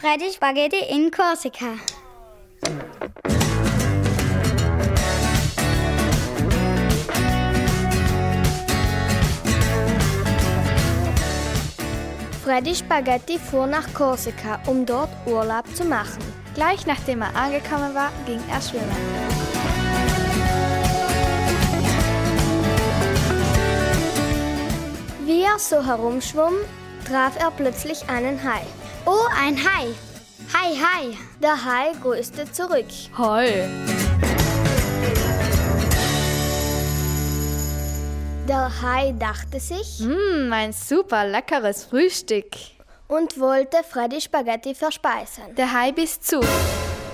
Freddy Spaghetti in Korsika. Freddy Spaghetti fuhr nach Korsika, um dort Urlaub zu machen. Gleich nachdem er angekommen war, ging er schwimmen. Wie er so herumschwamm, traf er plötzlich einen Hai. Oh, ein Hai. Hi, hi. Der Hai grüßte zurück. Hi. Der Hai dachte sich Mmm, ein super leckeres Frühstück. und wollte Freddy Spaghetti verspeisen. Der Hai biss zu.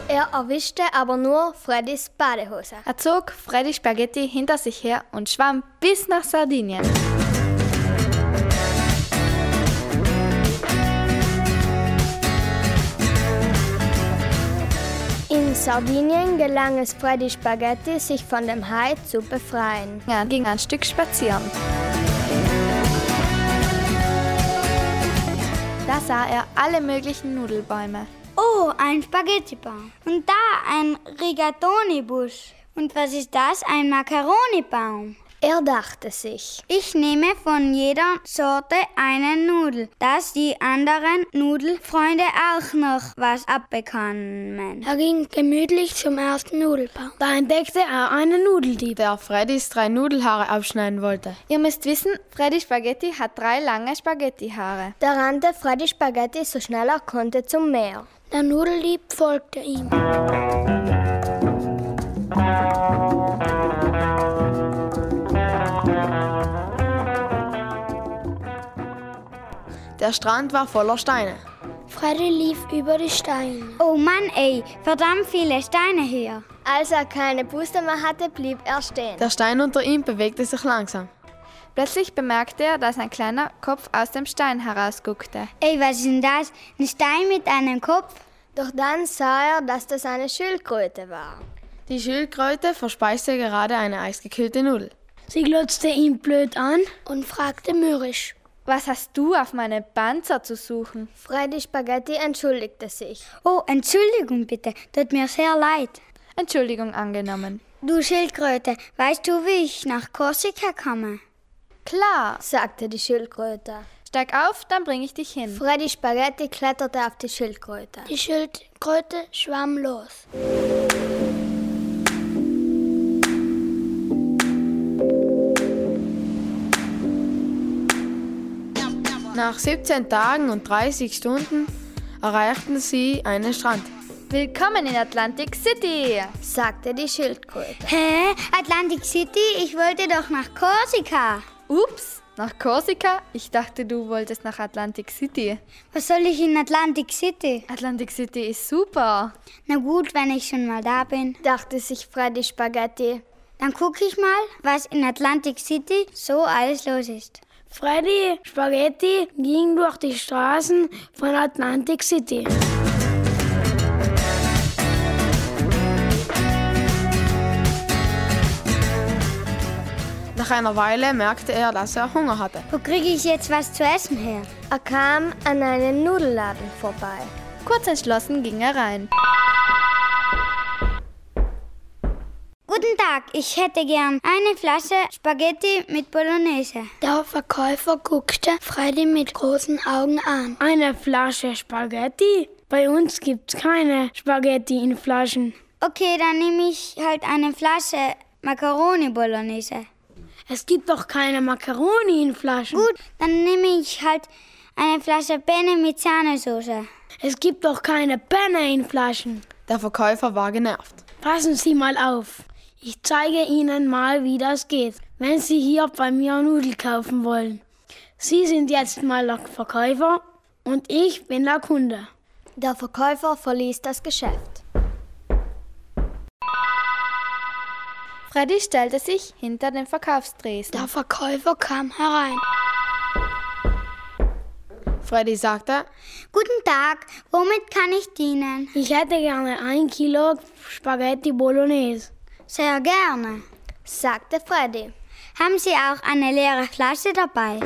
Er erwischte aber nur Freddys Badehose. Er zog Freddy Spaghetti hinter sich her und schwamm bis nach Sardinien. Sardinien gelang es Freddy Spaghetti, sich von dem Hai zu befreien. Er ging ein Stück spazieren. Da sah er alle möglichen Nudelbäume. Oh, ein Spaghettibaum. Und da ein Rigatoni-Busch. Und was ist das? Ein Macaroni-Baum. Er dachte sich, Ich nehme von jeder Sorte eine Nudel, dass die anderen Nudelfreunde auch noch was abbekommen. Er ging gemütlich zum ersten Nudelbaum. Da entdeckte er einen Nudeldieb. der Freddys drei Nudelhaare abschneiden wollte. Ihr müsst wissen, Freddy Spaghetti hat drei lange Spaghettihaare. da rannte Freddy Spaghetti so schnell er konnte zum Meer. Der Nudeldieb folgte ihm. Der Strand war voller Steine. Freddy lief über die Steine. Oh Mann, ey, verdammt viele Steine hier. Als er keine Puste mehr hatte, blieb er stehen. Der Stein unter ihm bewegte sich langsam. Plötzlich bemerkte er, dass ein kleiner Kopf aus dem Stein herausguckte. Ey, was ist denn das? Ein Stein mit einem Kopf? Doch dann sah er, dass das eine Schildkröte war. Die Schildkröte verspeiste gerade eine eisgekühlte Nudel. Sie glotzte ihn blöd an und fragte mürrisch. Was hast du auf meine Panzer zu suchen? Freddy Spaghetti entschuldigte sich. Oh, Entschuldigung bitte, tut mir sehr leid. Entschuldigung angenommen. Du Schildkröte, weißt du, wie ich nach Korsika komme? Klar, sagte die Schildkröte. steig auf, dann bring ich dich hin. Freddy Spaghetti kletterte auf die Schildkröte. Die Schildkröte schwamm los. Nach 17 Tagen und 30 Stunden erreichten sie einen Strand. Willkommen in Atlantic City. sagte die Schildkröte. Hä? Atlantic City? Ich wollte doch nach Korsika. Ups, nach Korsika? Ich dachte, du wolltest nach Atlantic City. Was soll ich in Atlantic City? Atlantic City ist super. Na gut, wenn ich schon mal da bin. dachte sich Freddy Spaghetti. Dann gucke ich mal, was in Atlantic City so alles los ist. Freddy Spaghetti ging durch die Straßen von Atlantic City. Nach einer Weile merkte er, dass er Hunger hatte. Wo kriege ich jetzt was zu essen her? Er kam an einen Nudelladen vorbei. Kurz entschlossen ging er rein. Guten Tag, ich hätte gern eine Flasche Spaghetti mit Bolognese. Der Verkäufer guckte Freddy mit großen Augen an. Eine Flasche Spaghetti? Bei uns gibt's keine Spaghetti in Flaschen. Okay, dann nehme ich halt eine Flasche Macaroni Bolognese. Es gibt doch keine Macaroni in Flaschen. Gut, dann nehme ich halt eine Flasche Penne mit Sahnesoße. Es gibt doch keine Penne in Flaschen. Der Verkäufer war genervt. Passen Sie mal auf. Ich zeige Ihnen mal, wie das geht, wenn Sie hier bei mir Nudeln kaufen wollen. Sie sind jetzt mal der Verkäufer und ich bin der Kunde. Der Verkäufer verließ das Geschäft. Freddy stellte sich hinter den Verkaufstresen. Der Verkäufer kam herein. Freddy sagte, Guten Tag, womit kann ich dienen? Ich hätte gerne ein Kilo Spaghetti Bolognese. Sehr gerne. sagte Freddy. Haben Sie auch eine leere Flasche dabei?